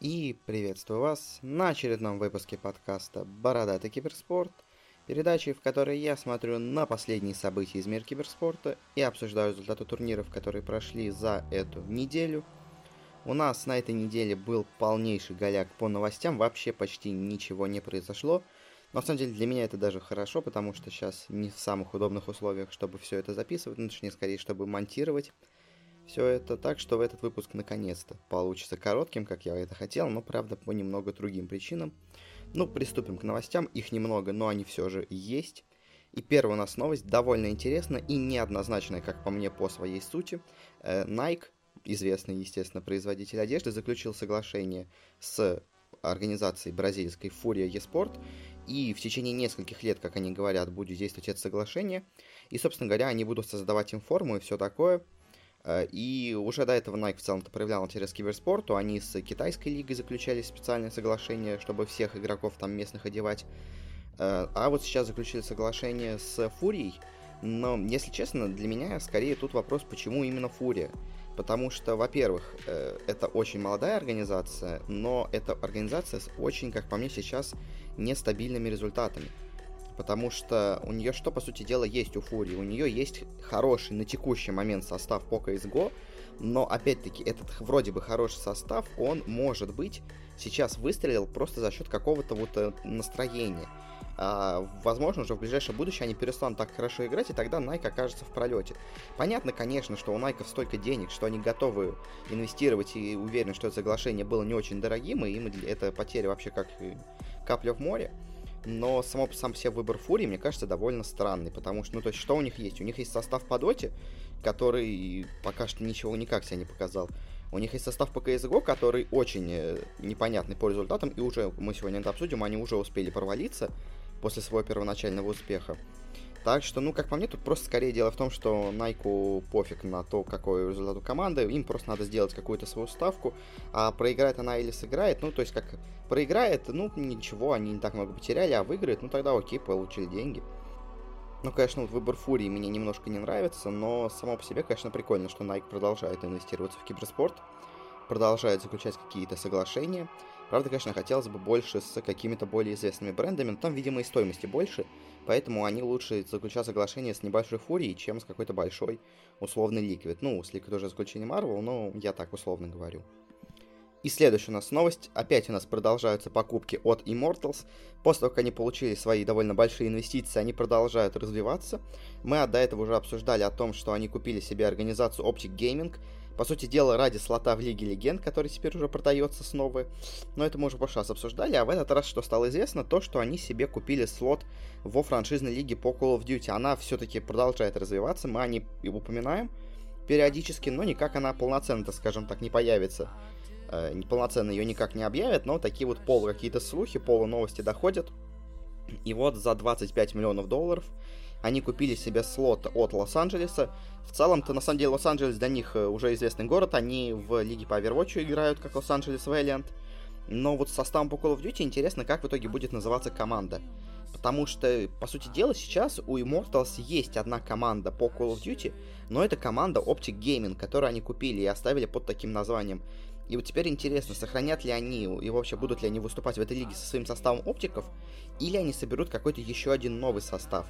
И приветствую вас на очередном выпуске подкаста «Бородатый киберспорт», передачи, в которой я смотрю на последние события из мира киберспорта и обсуждаю результаты турниров, которые прошли за эту неделю. У нас на этой неделе был полнейший голяк по новостям, вообще почти ничего не произошло. Но на самом деле для меня это даже хорошо, потому что сейчас не в самых удобных условиях, чтобы все это записывать, ну точнее скорее, чтобы монтировать все это так, что в этот выпуск наконец-то получится коротким, как я это хотел, но правда по немного другим причинам. Ну, приступим к новостям, их немного, но они все же есть. И первая у нас новость довольно интересная и неоднозначная, как по мне, по своей сути. Э, Nike, известный, естественно, производитель одежды, заключил соглашение с организацией бразильской Furia eSport, и в течение нескольких лет, как они говорят, будет действовать это соглашение. И, собственно говоря, они будут создавать им форму и все такое – и уже до этого Nike в целом-то проявлял интерес к киберспорту. Они с китайской лигой заключали специальное соглашение, чтобы всех игроков там местных одевать. Э, а вот сейчас заключили соглашение с Фурией. Но, если честно, для меня скорее тут вопрос, почему именно Фурия. Потому что, во-первых, э, это очень молодая организация, но это организация с очень, как по мне сейчас, нестабильными результатами потому что у нее что, по сути дела, есть у Фурии? У нее есть хороший на текущий момент состав по CSGO, но, опять-таки, этот вроде бы хороший состав, он, может быть, сейчас выстрелил просто за счет какого-то вот э, настроения. А, возможно, уже в ближайшее будущее они перестанут так хорошо играть, и тогда Nike окажется в пролете. Понятно, конечно, что у Nike столько денег, что они готовы инвестировать и уверены, что это соглашение было не очень дорогим, и им это потеря вообще как капля в море но само, сам себе выбор Фурии, мне кажется, довольно странный, потому что, ну, то есть, что у них есть? У них есть состав по доте, который пока что ничего никак себя не показал. У них есть состав по CSGO, который очень э, непонятный по результатам, и уже, мы сегодня это обсудим, они уже успели провалиться после своего первоначального успеха. Так что, ну, как по мне, тут просто скорее дело в том, что Найку пофиг на то, какой результат у команды, им просто надо сделать какую-то свою ставку, а проиграет она или сыграет, ну, то есть, как проиграет, ну, ничего, они не так много потеряли, а выиграет, ну, тогда окей, получили деньги. Ну, конечно, вот выбор Фурии мне немножко не нравится, но само по себе, конечно, прикольно, что Nike продолжает инвестироваться в киберспорт, продолжает заключать какие-то соглашения. Правда, конечно, хотелось бы больше с какими-то более известными брендами, но там, видимо, и стоимости больше, Поэтому они лучше заключают соглашение с небольшой фурией, чем с какой-то большой условный ликвид. Ну, с ликвид уже заключение Marvel, но я так условно говорю. И следующая у нас новость. Опять у нас продолжаются покупки от Immortals. После того, как они получили свои довольно большие инвестиции, они продолжают развиваться. Мы до этого уже обсуждали о том, что они купили себе организацию Optic Gaming, по сути дела, ради слота в Лиге Легенд, который теперь уже продается снова. Но это мы уже в прошлый раз обсуждали. А в этот раз, что стало известно, то, что они себе купили слот во франшизной лиге по Call of Duty. Она все-таки продолжает развиваться, мы о ней упоминаем периодически, но никак она полноценно, скажем так, не появится. Э, полноценно ее никак не объявят, но такие вот полу какие-то слухи, полу новости доходят. И вот за 25 миллионов долларов они купили себе слот от Лос-Анджелеса. В целом-то, на самом деле, Лос-Анджелес для них э, уже известный город. Они в лиге по Overwatch играют, как Лос-Анджелес Valiant. Но вот составом по Call of Duty интересно, как в итоге будет называться команда. Потому что, по сути дела, сейчас у Immortals есть одна команда по Call of Duty, но это команда Optic Gaming, которую они купили и оставили под таким названием. И вот теперь интересно, сохранят ли они, и вообще будут ли они выступать в этой лиге со своим составом оптиков, или они соберут какой-то еще один новый состав.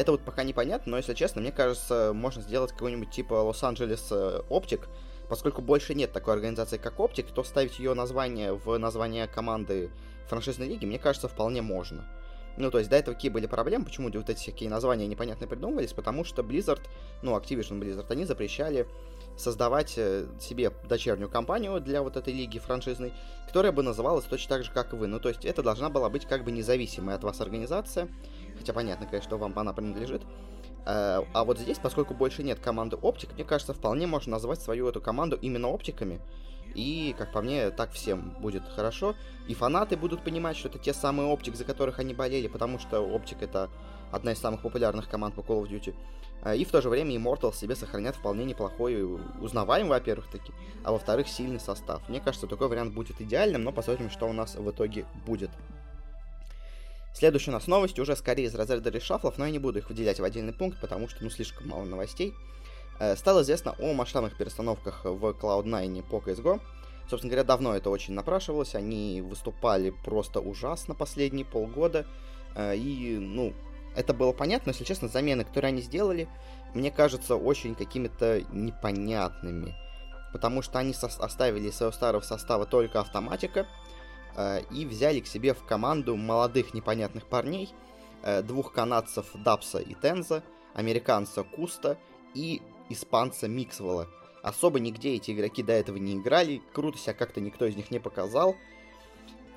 Это вот пока непонятно, но если честно, мне кажется, можно сделать какой-нибудь типа Лос-Анджелес э, Оптик, поскольку больше нет такой организации, как Оптик, то ставить ее название в название команды франшизной лиги, мне кажется, вполне можно. Ну, то есть до этого какие были проблемы, почему вот эти всякие названия непонятно придумывались, потому что Blizzard, ну, Activision Blizzard, они запрещали создавать э, себе дочернюю компанию для вот этой лиги франшизной, которая бы называлась точно так же, как и вы. Ну, то есть это должна была быть как бы независимая от вас организация, хотя понятно, конечно, что вам она принадлежит. А, а вот здесь, поскольку больше нет команды Оптик, мне кажется, вполне можно назвать свою эту команду именно Оптиками. И, как по мне, так всем будет хорошо. И фанаты будут понимать, что это те самые Оптик, за которых они болели, потому что Оптик это одна из самых популярных команд по Call of Duty. А, и в то же время Immortal себе сохранят вполне неплохой, узнаваемый, во-первых, таки, а во-вторых, сильный состав. Мне кажется, такой вариант будет идеальным, но посмотрим, что у нас в итоге будет. Следующая у нас новость уже скорее из разряда решафлов, но я не буду их выделять в отдельный пункт, потому что, ну, слишком мало новостей. Э, стало известно о масштабных перестановках в Cloud9 по CSGO. Собственно говоря, давно это очень напрашивалось. Они выступали просто ужасно последние полгода. Э, и, ну, это было понятно, но, если честно, замены, которые они сделали, мне кажется, очень какими-то непонятными. Потому что они оставили из своего старого состава только автоматика и взяли к себе в команду молодых непонятных парней, э, двух канадцев Дапса и Тенза, американца Куста и испанца Миксвелла. Особо нигде эти игроки до этого не играли, круто себя как-то никто из них не показал,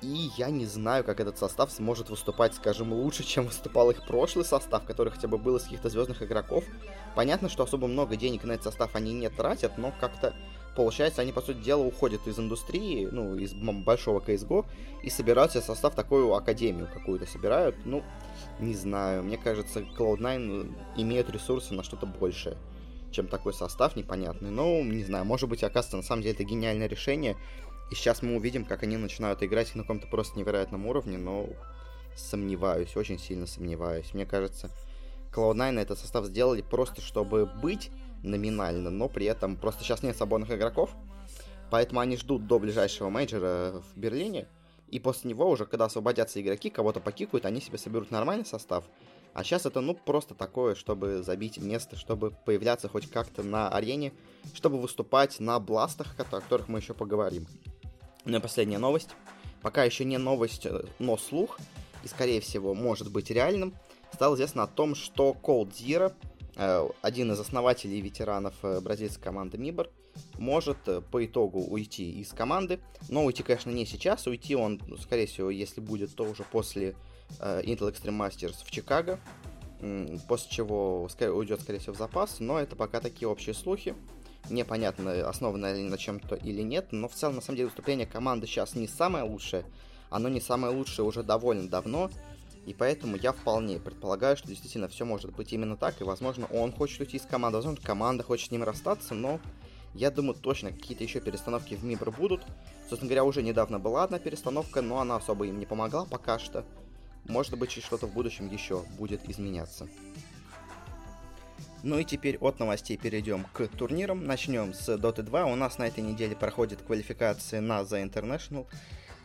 и я не знаю, как этот состав сможет выступать, скажем, лучше, чем выступал их прошлый состав, который хотя бы был из каких-то звездных игроков. Понятно, что особо много денег на этот состав они не тратят, но как-то получается, они, по сути дела, уходят из индустрии, ну, из большого CSGO, и собирают себе состав такую академию какую-то собирают. Ну, не знаю, мне кажется, Cloud9 имеют ресурсы на что-то большее, чем такой состав непонятный. Но, не знаю, может быть, оказывается, на самом деле это гениальное решение, и сейчас мы увидим, как они начинают играть на каком-то просто невероятном уровне, но сомневаюсь, очень сильно сомневаюсь. Мне кажется, Cloud9 этот состав сделали просто, чтобы быть номинально, но при этом просто сейчас нет свободных игроков, поэтому они ждут до ближайшего мейджора в Берлине, и после него уже, когда освободятся игроки, кого-то покикают, они себе соберут нормальный состав. А сейчас это, ну, просто такое, чтобы забить место, чтобы появляться хоть как-то на арене, чтобы выступать на бластах, о которых мы еще поговорим. Ну и последняя новость. Пока еще не новость, э, но слух, и скорее всего может быть реальным, стало известно о том, что Cold Zero, один из основателей и ветеранов э, бразильской команды Мибор, может по итогу уйти из команды. Но уйти, конечно, не сейчас. Уйти он, ну, скорее всего, если будет, то уже после Intel Extreme Masters в Чикаго. После чего уйдет, скорее всего, в запас. Но это пока такие общие слухи непонятно, основано ли на чем-то или нет, но в целом, на самом деле, выступление команды сейчас не самое лучшее, оно не самое лучшее уже довольно давно, и поэтому я вполне предполагаю, что действительно все может быть именно так, и, возможно, он хочет уйти из команды, возможно, команда хочет с ним расстаться, но я думаю, точно какие-то еще перестановки в Мибр будут. Собственно говоря, уже недавно была одна перестановка, но она особо им не помогла пока что. Может быть, что-то в будущем еще будет изменяться. Ну и теперь от новостей перейдем к турнирам. Начнем с Dota 2. У нас на этой неделе проходит квалификации на The International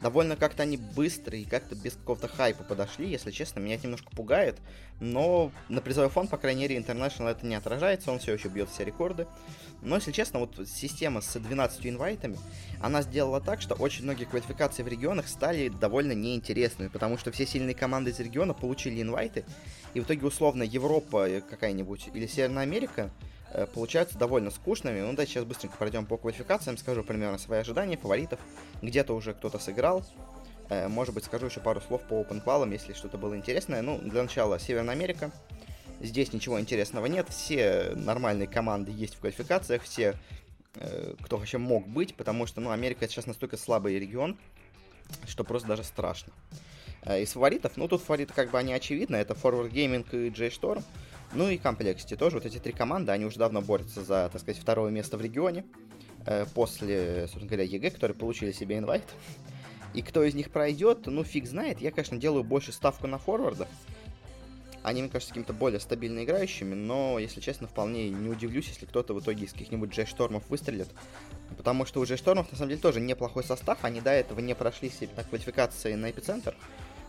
довольно как-то они быстро и как-то без какого-то хайпа подошли, если честно, меня это немножко пугает, но на призовой фонд, по крайней мере, International это не отражается, он все еще бьет все рекорды. Но, если честно, вот система с 12 инвайтами, она сделала так, что очень многие квалификации в регионах стали довольно неинтересными, потому что все сильные команды из региона получили инвайты, и в итоге, условно, Европа какая-нибудь или Северная Америка Э, получаются довольно скучными. Ну, давайте сейчас быстренько пройдем по квалификациям, скажу примерно свои ожидания, фаворитов. Где-то уже кто-то сыграл. Э, может быть, скажу еще пару слов по open квалам, если что-то было интересное. Ну, для начала Северная Америка. Здесь ничего интересного нет. Все нормальные команды есть в квалификациях. Все, э, кто вообще мог быть, потому что, ну, Америка сейчас настолько слабый регион, что просто даже страшно. Из фаворитов, ну, тут фавориты как бы они очевидны. Это Forward Gaming и J-Storm. Ну и Complexity тоже. Вот эти три команды, они уже давно борются за, так сказать, второе место в регионе. Э, после, собственно говоря, EG, которые получили себе инвайт. И кто из них пройдет, ну фиг знает. Я, конечно, делаю больше ставку на форварда. Они, мне кажется, какими-то более стабильно играющими, но, если честно, вполне не удивлюсь, если кто-то в итоге из каких-нибудь J.Storm ов выстрелит. Потому что у J.Storm ов, на самом деле, тоже неплохой состав. Они до этого не прошли себе квалификации на эпицентр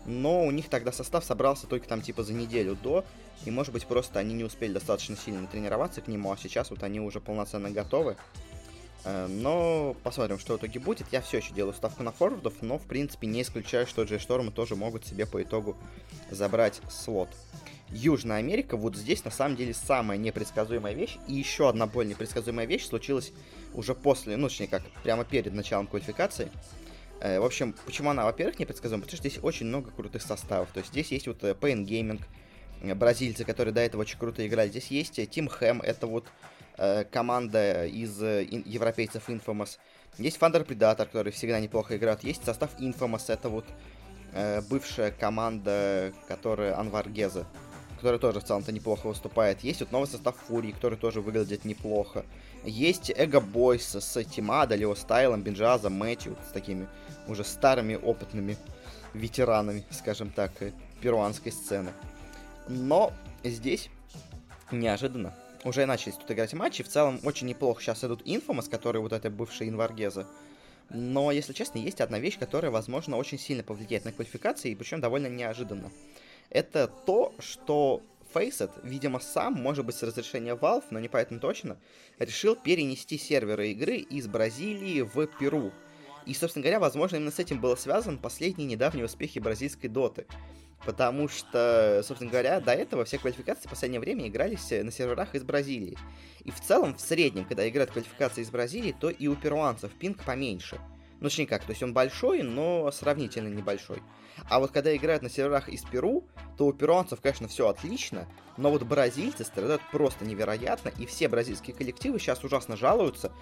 но у них тогда состав собрался только там типа за неделю до, и может быть просто они не успели достаточно сильно тренироваться к нему, а сейчас вот они уже полноценно готовы. Э, но посмотрим, что в итоге будет. Я все еще делаю ставку на форвардов, но в принципе не исключаю, что Джей Штормы тоже могут себе по итогу забрать слот. Южная Америка, вот здесь на самом деле самая непредсказуемая вещь. И еще одна более непредсказуемая вещь случилась уже после, ну точнее как, прямо перед началом квалификации. Э, в общем, почему она, во-первых, непредсказуема? Потому что здесь очень много крутых составов. То есть здесь есть вот э, Pain Gaming, бразильцы, которые до этого очень круто играли. Здесь есть Team Ham, это вот э, команда из э, европейцев Infamous. Есть Thunder Predator, которые всегда неплохо играют. Есть состав Infamous, это вот э, бывшая команда, которая Анвар Геза, которая тоже в целом-то неплохо выступает. Есть вот новый состав Фурии, который тоже выглядит неплохо. Есть Эго Бойс с Тимада, Лео Стайлом, Бенджазом, Мэтью, с такими уже старыми опытными ветеранами, скажем так, перуанской сцены. Но здесь неожиданно уже начались тут играть матчи. В целом очень неплохо сейчас идут Infamous, которые вот это бывшие Инваргеза. Но, если честно, есть одна вещь, которая, возможно, очень сильно повлияет на квалификации, и причем довольно неожиданно. Это то, что Faceit, видимо, сам, может быть, с разрешения Valve, но не поэтому точно, решил перенести серверы игры из Бразилии в Перу. И, собственно говоря, возможно, именно с этим было связан последние недавние успехи бразильской доты. Потому что, собственно говоря, до этого все квалификации в последнее время игрались на серверах из Бразилии. И в целом, в среднем, когда играют квалификации из Бразилии, то и у перуанцев пинг поменьше. Ну, точнее как, то есть он большой, но сравнительно небольшой. А вот когда играют на серверах из Перу, то у перуанцев, конечно, все отлично, но вот бразильцы страдают просто невероятно, и все бразильские коллективы сейчас ужасно жалуются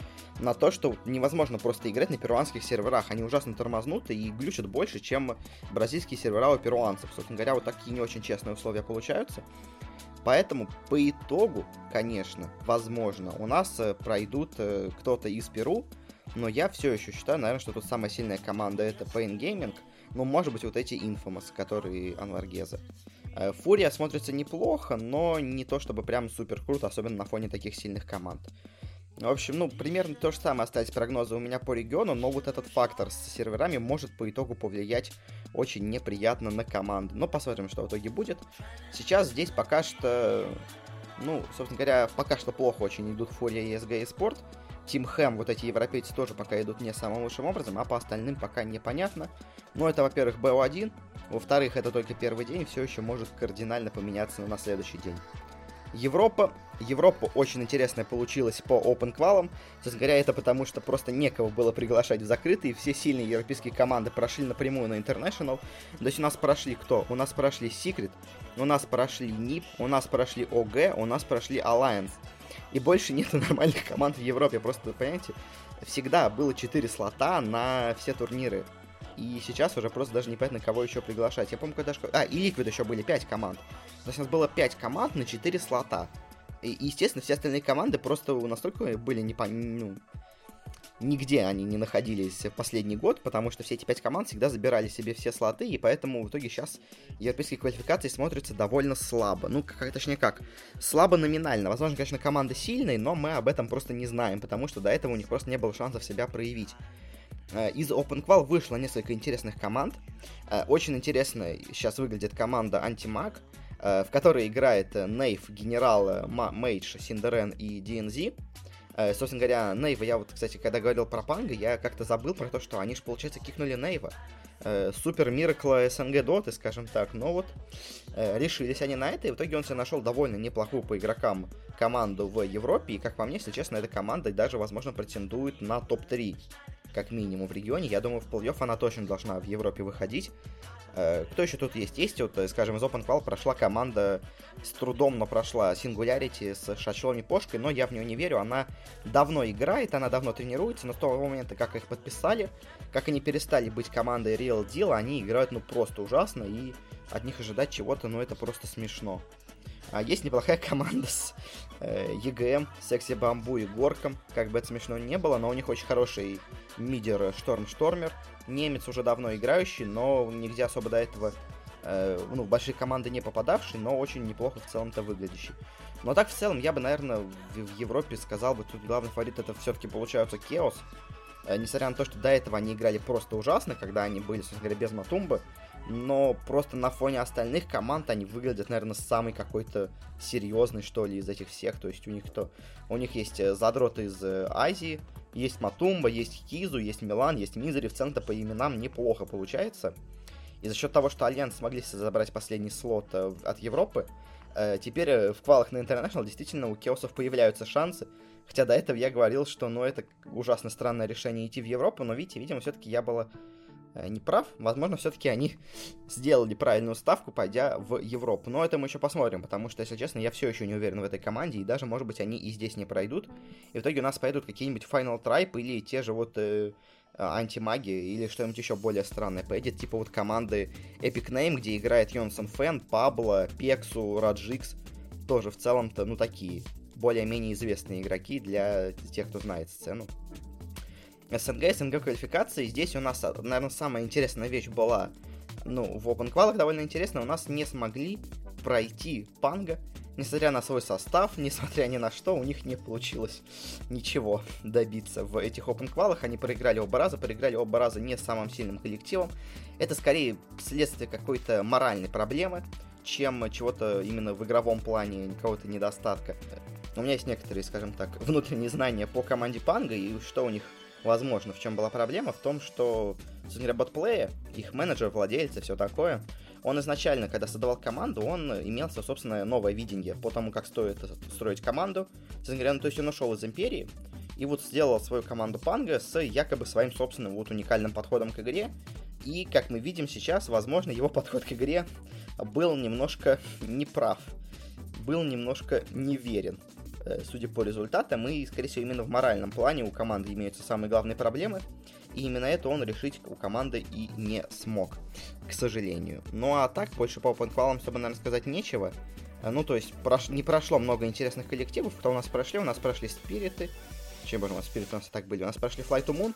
на то, что невозможно просто играть на перуанских серверах. Они ужасно тормознуты и глючат больше, чем бразильские сервера у перуанцев. Собственно говоря, вот такие не очень честные условия получаются. Поэтому по итогу, конечно, возможно, у нас э, пройдут э, кто-то из Перу, но я все еще считаю, наверное, что тут самая сильная команда это Pain Gaming, ну, может быть, вот эти Infamous, которые Анваргеза. Э, Фурия смотрится неплохо, но не то чтобы прям супер круто, особенно на фоне таких сильных команд. В общем, ну, примерно то же самое остались прогнозы у меня по региону, но вот этот фактор с серверами может по итогу повлиять очень неприятно на команду. Но посмотрим, что в итоге будет. Сейчас здесь пока что, ну, собственно говоря, пока что плохо очень идут Фурия, ESG и Спорт. Тим Хэм, вот эти европейцы тоже пока идут не самым лучшим образом, а по остальным пока непонятно. Но это, во-первых, БО1, во-вторых, это только первый день, все еще может кардинально поменяться на следующий день. Европа. Европа очень интересная получилась по Open квалам. Честно говоря, это потому, что просто некого было приглашать в закрытые. Все сильные европейские команды прошли напрямую на International. То есть у нас прошли кто? У нас прошли Secret, у нас прошли NIP, у нас прошли OG, у нас прошли Alliance и больше нет нормальных команд в Европе. Просто, понимаете, всегда было 4 слота на все турниры. И сейчас уже просто даже непонятно, кого еще приглашать. Я помню, когда... А, и Liquid еще были 5 команд. То есть у нас было 5 команд на 4 слота. И, естественно, все остальные команды просто настолько были не ну, нигде они не находились в последний год, потому что все эти пять команд всегда забирали себе все слоты, и поэтому в итоге сейчас европейские квалификации смотрятся довольно слабо. Ну, как, точнее как, слабо номинально. Возможно, конечно, команда сильная, но мы об этом просто не знаем, потому что до этого у них просто не было шансов себя проявить. Э, из OpenQual вышло несколько интересных команд. Э, очень интересно сейчас выглядит команда Антимаг, э, в которой играет Нейв, Генерал, Мейдж, Синдерен и DNZ. Собственно говоря, Нейва, я вот, кстати, когда говорил про Панга, я как-то забыл про то, что они же, получается, кикнули Нейва. Супер Миракла СНГ Доты, скажем так. Но вот решились они на это, и в итоге он себе нашел довольно неплохую по игрокам команду в Европе. И, как по мне, если честно, эта команда даже, возможно, претендует на топ-3 как минимум в регионе. Я думаю, в плей-офф она точно должна в Европе выходить. Э, кто еще тут есть? Есть вот, э, скажем, из Open Qual прошла команда с трудом, но прошла Singularity с Шачелом и Пошкой, но я в нее не верю. Она давно играет, она давно тренируется, но с того момента, как их подписали, как они перестали быть командой Real Deal, они играют ну просто ужасно, и от них ожидать чего-то, ну это просто смешно. А есть неплохая команда с э, EGM, Секси Бамбу и Горком. Как бы это смешно не было, но у них очень хороший мидер Шторм Штормер. Немец уже давно играющий, но нигде особо до этого э, ну, большие команды не попадавший, но очень неплохо в целом-то выглядящий. Но так в целом я бы, наверное, в, Европе сказал бы, тут главный фаворит это все-таки получается Кеос. Э, несмотря на то, что до этого они играли просто ужасно, когда они были, собственно говоря, без Матумбы, но просто на фоне остальных команд они выглядят, наверное, самый какой-то серьезный, что ли, из этих всех. То есть у них кто? У них есть э, задроты из э, Азии, есть Матумба, есть Кизу, есть Милан, есть Мизери. В целом-то по именам неплохо получается. И за счет того, что Альянс смогли забрать последний слот э, от Европы, теперь в квалах на International действительно у Кеосов появляются шансы. Хотя до этого я говорил, что ну это ужасно странное решение идти в Европу, но видите, видимо, все-таки я была Э, не прав. Возможно, все-таки они сделали правильную ставку, пойдя в Европу. Но это мы еще посмотрим, потому что, если честно, я все еще не уверен в этой команде, и даже, может быть, они и здесь не пройдут. И в итоге у нас пойдут какие-нибудь Final Tribe или те же вот э, антимаги или что-нибудь еще более странное поедет, типа вот команды Epic Name, где играет Йонсон Фэн, Пабло, Пексу, Раджикс, тоже в целом-то, ну, такие более-менее известные игроки для тех, кто знает сцену. СНГ, СНГ квалификации. Здесь у нас, наверное, самая интересная вещь была, ну, в Open Qual довольно интересно, у нас не смогли пройти Панга несмотря на свой состав, несмотря ни на что, у них не получилось ничего добиться в этих open квалах. Они проиграли оба раза, проиграли оба раза не самым сильным коллективом. Это скорее следствие какой-то моральной проблемы, чем чего-то именно в игровом плане, какого-то недостатка. У меня есть некоторые, скажем так, внутренние знания по команде Панга, и что у них возможно. В чем была проблема? В том, что Sony Robot их менеджер, владельцы, все такое, он изначально, когда создавал команду, он имел свое собственное новое видение по тому, как стоит строить команду. Говоря, ну, то есть он ушел из Империи и вот сделал свою команду Панга с якобы своим собственным вот уникальным подходом к игре. И, как мы видим сейчас, возможно, его подход к игре был немножко неправ, был немножко неверен. Э, судя по результатам, и, скорее всего, именно в моральном плане у команды имеются самые главные проблемы, и именно это он решить у команды и не смог, к сожалению. Ну а так, больше по OpenQual особо, наверное, сказать нечего. Э, ну, то есть, прош... не прошло много интересных коллективов, кто у нас прошли, у нас прошли Спириты, чем боже мой, Спириты у нас так были, у нас прошли Flight to Moon,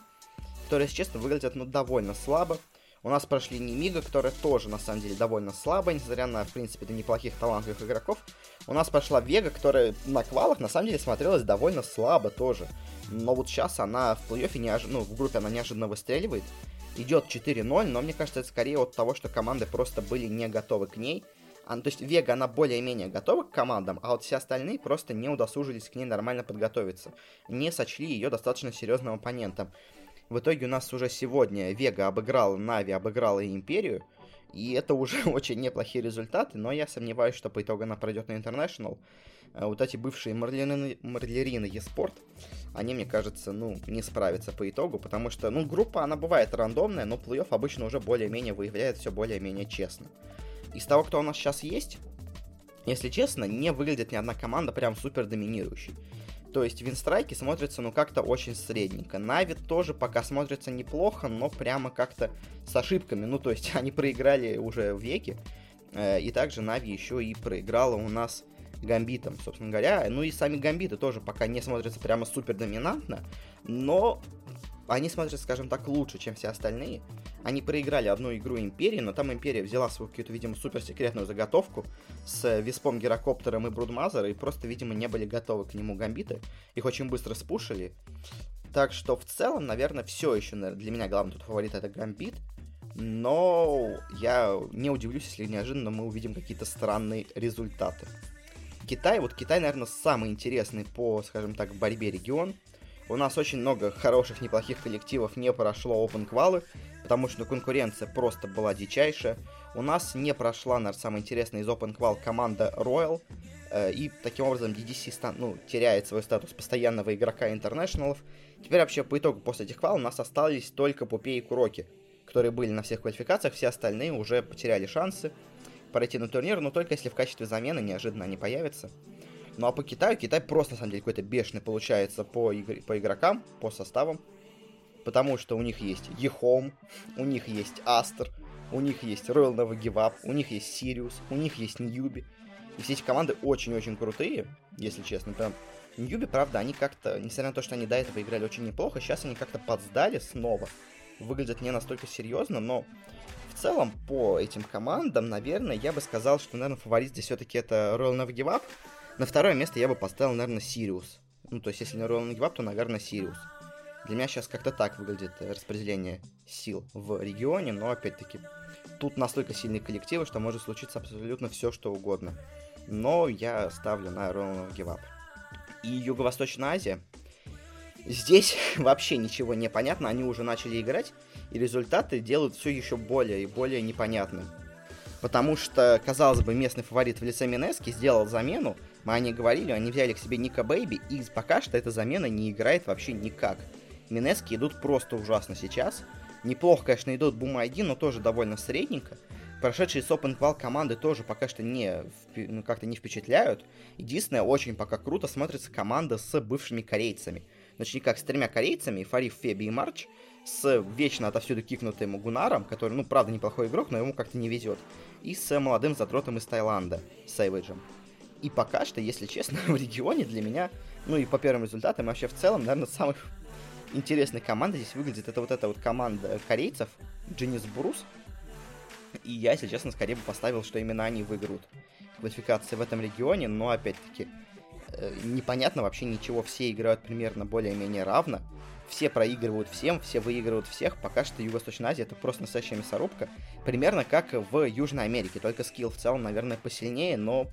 которые, если честно, выглядят, ну, довольно слабо. У нас прошли Немига, которая тоже, на самом деле, довольно слабая, несмотря на, в принципе, до неплохих талантливых игроков. У нас прошла Вега, которая на квалах, на самом деле, смотрелась довольно слабо тоже. Но вот сейчас она в плей-оффе, неож... ну, в группе она неожиданно выстреливает. Идет 4-0, но мне кажется, это скорее от того, что команды просто были не готовы к ней. А, то есть Вега, она более-менее готова к командам, а вот все остальные просто не удосужились к ней нормально подготовиться. Не сочли ее достаточно серьезным оппонентом. В итоге у нас уже сегодня Вега обыграла Нави, обыграла Империю. И это уже очень неплохие результаты, но я сомневаюсь, что по итогу она пройдет на International. Э, вот эти бывшие Марлерины, Марлерины Еспорт, они, мне кажется, ну, не справятся по итогу, потому что, ну, группа, она бывает рандомная, но плей-офф обычно уже более-менее выявляет все более-менее честно. Из того, кто у нас сейчас есть, если честно, не выглядит ни одна команда прям супер доминирующей. То есть винстрайки смотрятся, ну, как-то очень средненько. Нави тоже пока смотрится неплохо, но прямо как-то с ошибками. Ну, то есть они проиграли уже в веке. Э, и также Нави еще и проиграла у нас Гамбитом, собственно говоря. Ну и сами Гамбиты тоже пока не смотрятся прямо супер доминантно, но они смотрятся, скажем так, лучше, чем все остальные. Они проиграли одну игру Империи, но там Империя взяла свою какую-то, видимо, суперсекретную заготовку с Виспом, Герокоптером и Брудмазером, и просто, видимо, не были готовы к нему гамбиты. Их очень быстро спушили. Так что в целом, наверное, все еще для меня главный тут фаворит это гамбит. Но я не удивлюсь, если неожиданно мы увидим какие-то странные результаты. Китай, вот Китай, наверное, самый интересный по, скажем так, борьбе регион. У нас очень много хороших, неплохих коллективов не прошло open квалы, потому что конкуренция просто была дичайшая. У нас не прошла, наверное, самая интересная из open квал команда Royal, э, и таким образом DDC ну, теряет свой статус постоянного игрока интернешналов. Теперь вообще по итогу после этих квал у нас остались только Puppey и KuroKy, которые были на всех квалификациях, все остальные уже потеряли шансы пройти на турнир, но только если в качестве замены неожиданно они появятся. Ну а по Китаю, Китай просто на самом деле какой-то бешеный получается по, игр... по игрокам, по составам потому что у них есть Ехом, у них есть Астер, у них есть Royal Nova Give Up, у них есть Сириус, у них есть Ньюби. И все эти команды очень-очень крутые, если честно. Прям Ньюби, правда, они как-то, несмотря на то, что они до этого играли очень неплохо, сейчас они как-то подсдали снова. Выглядят не настолько серьезно, но в целом по этим командам, наверное, я бы сказал, что, наверное, фаворит здесь все-таки это Royal Nova Give Up. На второе место я бы поставил, наверное, Сириус. Ну, то есть, если не Royal Up, то, наверное, Сириус. Для меня сейчас как-то так выглядит распределение сил в регионе, но опять-таки тут настолько сильные коллективы, что может случиться абсолютно все, что угодно. Но я ставлю на Give Up. И Юго-Восточная Азия. Здесь вообще ничего не понятно, они уже начали играть, и результаты делают все еще более и более непонятным. Потому что, казалось бы, местный фаворит в лице Минески сделал замену, мы о ней говорили, они взяли к себе Ника Бэйби, и пока что эта замена не играет вообще никак. Минески идут просто ужасно сейчас. Неплохо, конечно, идут Boom ID, но тоже довольно средненько. Прошедшие с Open Qual команды тоже пока что не, ну, как-то не впечатляют. Единственное, очень пока круто смотрится команда с бывшими корейцами. Точнее, как с тремя корейцами, Фариф, Феби и Марч, с вечно отовсюду кикнутым Гунаром, который, ну, правда, неплохой игрок, но ему как-то не везет, и с молодым задротом из Таиланда, Сейвиджем. И пока что, если честно, в регионе для меня, ну и по первым результатам, вообще в целом, наверное, самых интересной командой здесь выглядит это вот эта вот команда корейцев, Genius Брус. И я, если честно, скорее бы поставил, что именно они выиграют квалификации в этом регионе, но опять-таки э, непонятно вообще ничего, все играют примерно более-менее равно, все проигрывают всем, все выигрывают всех, пока что Юго-Восточная Азия это просто настоящая мясорубка, примерно как в Южной Америке, только скилл в целом, наверное, посильнее, но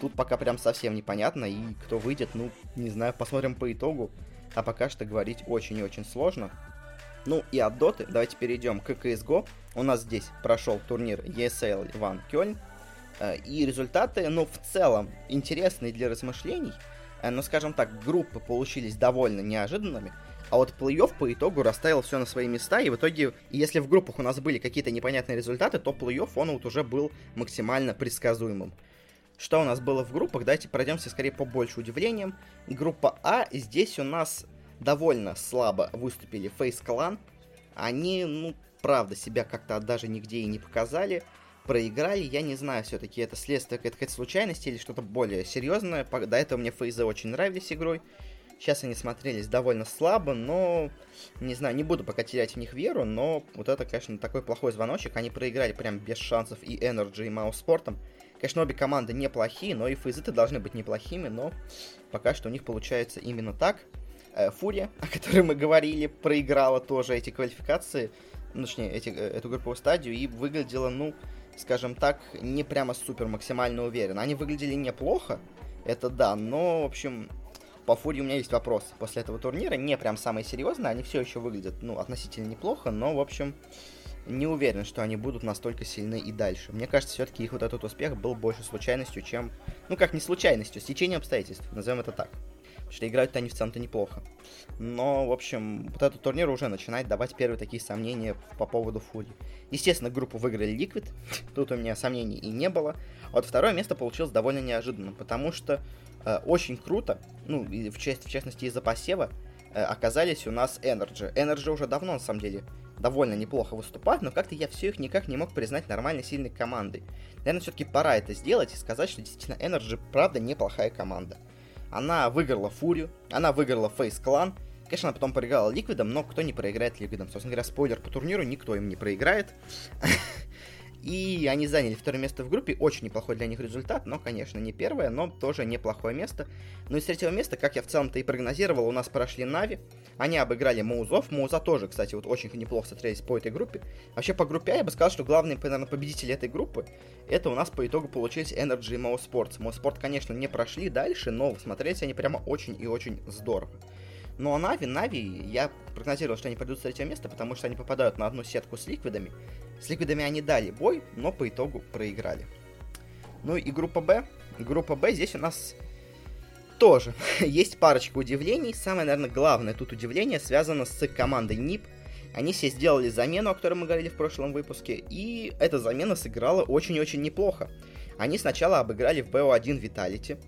тут пока прям совсем непонятно, и кто выйдет, ну, не знаю, посмотрим по итогу, а пока что говорить очень и очень сложно. Ну и от Доты давайте перейдем к CSGO. У нас здесь прошел турнир ESL Иван Кёльн, Э, и результаты, ну, в целом, интересные для размышлений. Э, но, скажем так, группы получились довольно неожиданными. А вот плей-офф по итогу расставил все на свои места, и в итоге, если в группах у нас были какие-то непонятные результаты, то плей-офф, он вот уже был максимально предсказуемым. Что у нас было в группах? Давайте пройдемся скорее по больше удивлениям. Группа А, здесь у нас довольно слабо выступили Face Clan. Они, ну, правда, себя как-то даже нигде и не показали проиграли, я не знаю, все-таки это следствие какой-то случайности или что-то более серьезное. До этого мне фейзы очень нравились игрой. Сейчас они смотрелись довольно слабо, но, не знаю, не буду пока терять в них веру, но вот это, конечно, такой плохой звоночек. Они проиграли прям без шансов и Energy, и Маус Спортом. Конечно, обе команды неплохие, но и фейзы-то должны быть неплохими, но пока что у них получается именно так. Э, Фурия, о которой мы говорили, проиграла тоже эти квалификации, ну, точнее, эти, э, эту групповую стадию, и выглядела, ну, скажем так, не прямо супер максимально уверенно. Они выглядели неплохо, это да, но, в общем, по Фури у меня есть вопрос после этого турнира, не прям самые серьезные, они все еще выглядят, ну, относительно неплохо, но, в общем, не уверен, что они будут настолько сильны и дальше. Мне кажется, все-таки их вот этот успех был больше случайностью, чем, ну, как не случайностью, стечением обстоятельств, назовем это так что играют они в целом-то неплохо. Но, в общем, вот этот турнир уже начинает давать первые такие сомнения по поводу Фури. Естественно, группу выиграли Liquid, тут у меня сомнений и не было. А вот второе место получилось довольно неожиданным, потому что э, очень круто, ну, в, часть, в частности из-за посева, э, оказались у нас NRG. NRG уже давно, на самом деле, довольно неплохо выступает, но как-то я все их никак не мог признать нормальной сильной командой. Наверное, все-таки пора это сделать и сказать, что действительно NRG правда неплохая команда. Она выиграла Фурию, она выиграла FaZe Clan. Конечно, она потом проиграла Ликвидам, но кто не проиграет Ликвидам? Собственно говоря, спойлер по турниру, никто им не проиграет. И они заняли второе место в группе. Очень неплохой для них результат, но, конечно, не первое, но тоже неплохое место. Ну и с третьего места, как я в целом-то и прогнозировал, у нас прошли Нави. Они обыграли Маузов. Мауза тоже, кстати, вот очень неплохо смотрелись по этой группе. Вообще, по группе А я бы сказал, что главные, наверное, победители этой группы, это у нас по итогу получились Energy и Mouse Sports. Конечно, не прошли дальше, но смотрелись они прямо очень и очень здорово. Ну а Нави, Нави, я прогнозировал, что они пройдут с третьего места, потому что они попадают на одну сетку с Ликвидами. С Ликвидами они дали бой, но по итогу проиграли. Ну и группа Б. Группа Б здесь у нас тоже есть парочка удивлений. Самое, наверное, главное тут удивление связано с командой НИП. Они все сделали замену, о которой мы говорили в прошлом выпуске, и эта замена сыграла очень-очень неплохо. Они сначала обыграли в BO1 Vitality,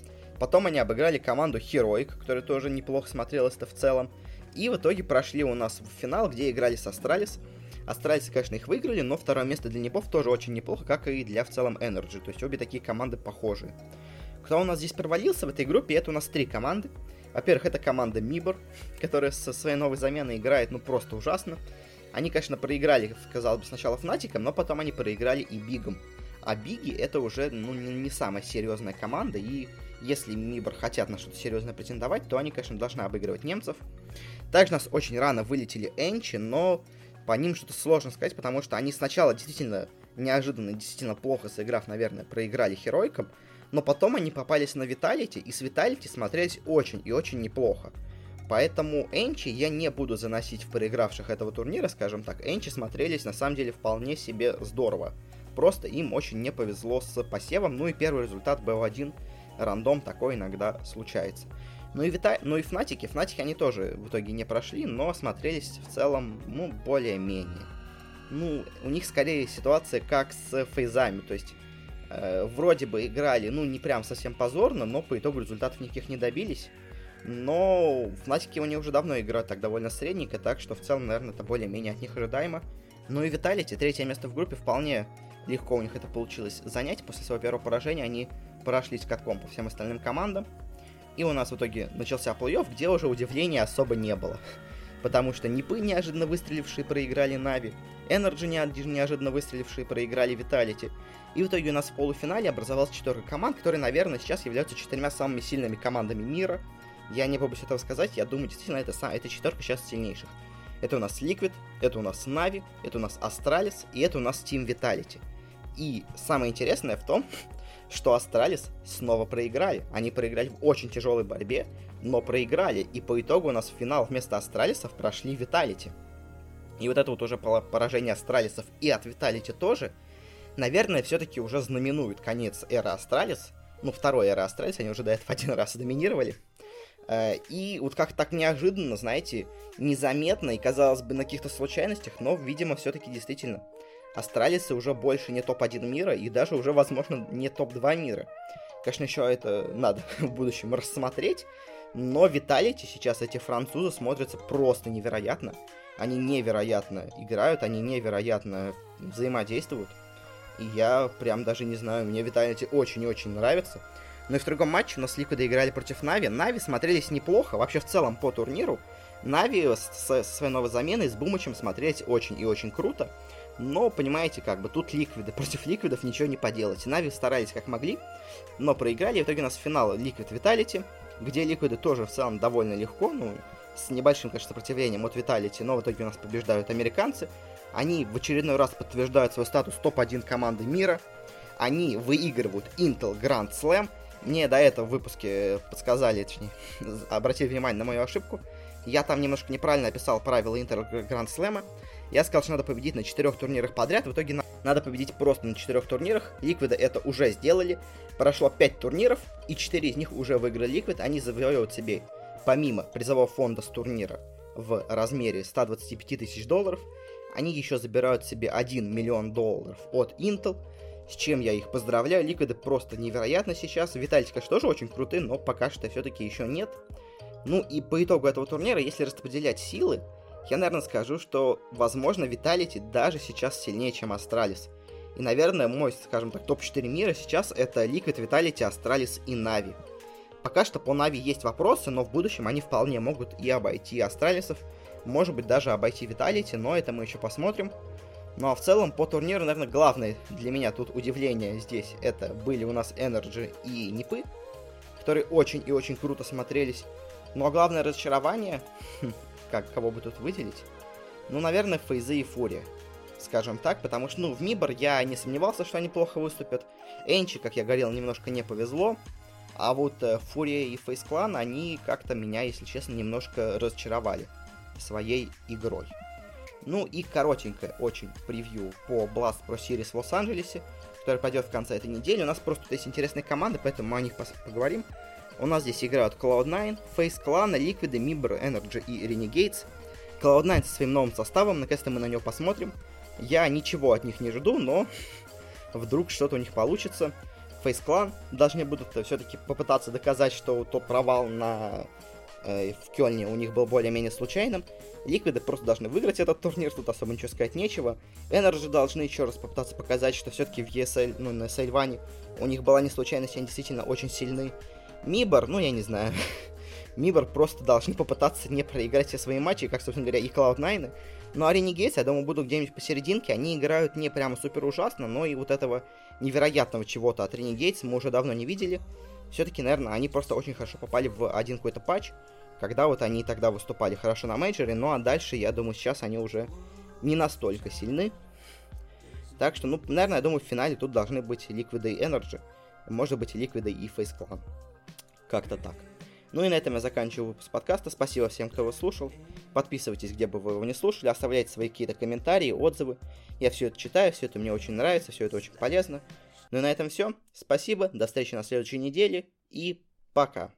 Потом они обыграли команду Heroic, которая тоже неплохо смотрелась-то в целом. И в итоге прошли у нас в финал, где играли с Astralis. Астралисы, конечно, их выиграли, но второе место для Нипов тоже очень неплохо, как и для в целом NRG. То есть обе такие команды похожие. Кто у нас здесь провалился в этой группе, это у нас три команды. Во-первых, это команда MIBR, которая со своей новой заменой играет, ну, просто ужасно. Они, конечно, проиграли, казалось бы, сначала Фнатикам, но потом они проиграли и Бигам. А Биги это уже, ну, не самая серьезная команда, и если Мибор хотят на что-то серьезное претендовать, то они, конечно, должны обыгрывать немцев. Также нас очень рано вылетели Энчи, но по ним что-то сложно сказать, потому что они сначала действительно неожиданно, действительно плохо сыграв, наверное, проиграли Херойкам, но потом они попались на Виталити, и с Виталити смотрелись очень и очень неплохо. Поэтому Энчи я не буду заносить в проигравших этого турнира, скажем так. Энчи смотрелись на самом деле вполне себе здорово. Просто им очень не повезло с посевом. Ну и первый результат BO1 рандом такой иногда случается. Ну и, Вита... ну и Фнатики, Фнатики они тоже в итоге не прошли, но смотрелись в целом, ну, более-менее. Ну, у них скорее ситуация как с фейзами, то есть э, вроде бы играли, ну, не прям совсем позорно, но по итогу результатов никаких не добились. Но Фнатики у них уже давно играют так довольно средненько, так что в целом, наверное, это более-менее от них ожидаемо. Ну и Vitality, третье место в группе, вполне легко у них это получилось занять. После своего первого поражения они прошлись катком по всем остальным командам. И у нас в итоге начался плей-офф, где уже удивления особо не было. потому что Нипы, неожиданно выстрелившие, проиграли Navi, NRG, неожиданно выстрелившие, проиграли Vitality. И в итоге у нас в полуфинале образовалась четверка команд, которые, наверное, сейчас являются четырьмя самыми сильными командами мира. Я не побоюсь этого сказать, я думаю, действительно, это, это четверка сейчас сильнейших. Это у нас Liquid, это у нас Navi, это у нас Astralis и это у нас Team Vitality. И самое интересное в том, что Astralis снова проиграли. Они проиграли в очень тяжелой борьбе, но проиграли. И по итогу у нас в финал вместо Астралисов прошли Vitality. И вот это вот уже поражение Астралисов и от Vitality тоже, наверное, все-таки уже знаменует конец эры Astralis. Ну, второй эры Astralis, они уже до этого один раз доминировали. Э, и вот как так неожиданно, знаете, незаметно и, казалось бы, на каких-то случайностях, но, видимо, все-таки действительно Астралисы уже больше не топ-1 мира и даже уже, возможно, не топ-2 мира. Конечно, еще это надо в будущем рассмотреть, но Виталити сейчас эти французы смотрятся просто невероятно. Они невероятно играют, они невероятно взаимодействуют. И я прям даже не знаю, мне Виталити очень-очень нравится. Но и в другом матче у нас Ликвиды играли против Navi. Navi смотрелись неплохо, вообще в целом по турниру. Navi со своей новой заменой с Бумычем смотрится очень и очень круто. Но, понимаете, как бы тут ликвиды. Против ликвидов ничего не поделать. Navi старались как могли, но проиграли. И в итоге у нас финал Liquid Vitality, где ликвиды тоже в целом довольно легко, ну, с небольшим, конечно, сопротивлением от Vitality, но в итоге у нас побеждают американцы. Они в очередной раз подтверждают свой статус топ-1 команды мира. Они выигрывают Intel Grand Slam. Мне до этого в выпуске подсказали, точнее, обратили внимание на мою ошибку. Я там немножко неправильно описал правила Intel Grand Slam. Я сказал, что надо победить на четырех турнирах подряд. В итоге надо победить просто на четырех турнирах. Ликвиды это уже сделали. Прошло 5 турниров, и 4 из них уже выиграли Ликвид. Они завоевывают себе, помимо призового фонда с турнира в размере 125 тысяч долларов, они еще забирают себе 1 миллион долларов от Intel, с чем я их поздравляю. Ликвиды просто невероятно сейчас. Vitality, конечно, тоже очень крутые, но пока что все-таки еще нет. Ну и по итогу этого турнира, если распределять силы, я, наверное, скажу, что, возможно, Vitality даже сейчас сильнее, чем Astralis. И, наверное, мой, скажем так, топ-4 мира сейчас это Liquid, Vitality, Astralis и Navi. Пока что по Navi есть вопросы, но в будущем они вполне могут и обойти Астралисов, может быть, даже обойти Виталити, но это мы еще посмотрим. Ну а в целом по турниру, наверное, главное для меня тут удивление здесь это были у нас Energy и Нипы, которые очень и очень круто смотрелись. Ну а главное разочарование, хм, как, кого бы тут выделить? Ну, наверное, Фейзы и Фурия. Скажем так, потому что, ну, в Мибор я не сомневался, что они плохо выступят. Энчи, как я говорил, немножко не повезло. А вот э, Фурия и Фейс Клан, они как-то меня, если честно, немножко разочаровали своей игрой. Ну и коротенькое очень превью по Blast Pro Series в Лос-Анджелесе, который пойдет в конце этой недели. У нас просто тут есть интересные команды, поэтому мы о них поговорим. У нас здесь играют Cloud9, Face Clan, Liquid, Mibber, Energy и Renegades. Cloud9 со своим новым составом, наконец-то мы на него посмотрим. Я ничего от них не жду, но вдруг что-то у них получится. Face Clan должны будут все-таки попытаться доказать, что тот провал на э, в Кёльне у них был более-менее случайным. Ликвиды просто должны выиграть этот турнир, тут особо ничего сказать нечего. Energy должны еще раз попытаться показать, что все-таки в ESL, ну, на ESL One у них была не случайность, они действительно очень сильны. Мибор, ну я не знаю. Мибор просто должны попытаться не проиграть все свои матчи, как, собственно говоря, и Cloud9. Ну а Renegades, я думаю, будут где-нибудь посерединке. Они играют не прямо супер ужасно, но и вот этого невероятного чего-то от Renegades мы уже давно не видели. Все-таки, наверное, они просто очень хорошо попали в один какой-то патч, когда вот они тогда выступали хорошо на мейджоре, ну а дальше, я думаю, сейчас они уже не настолько сильны. Так что, ну, наверное, я думаю, в финале тут должны быть Liquid и Energy. Может быть, Liquid и Face Clan. Как-то так. Ну и на этом я заканчиваю выпуск подкаста. Спасибо всем, кто его слушал. Подписывайтесь, где бы вы его не слушали, оставляйте свои какие-то комментарии, отзывы. Я все это читаю, все это мне очень нравится, все это очень полезно. Ну и на этом все. Спасибо, до встречи на следующей неделе и пока.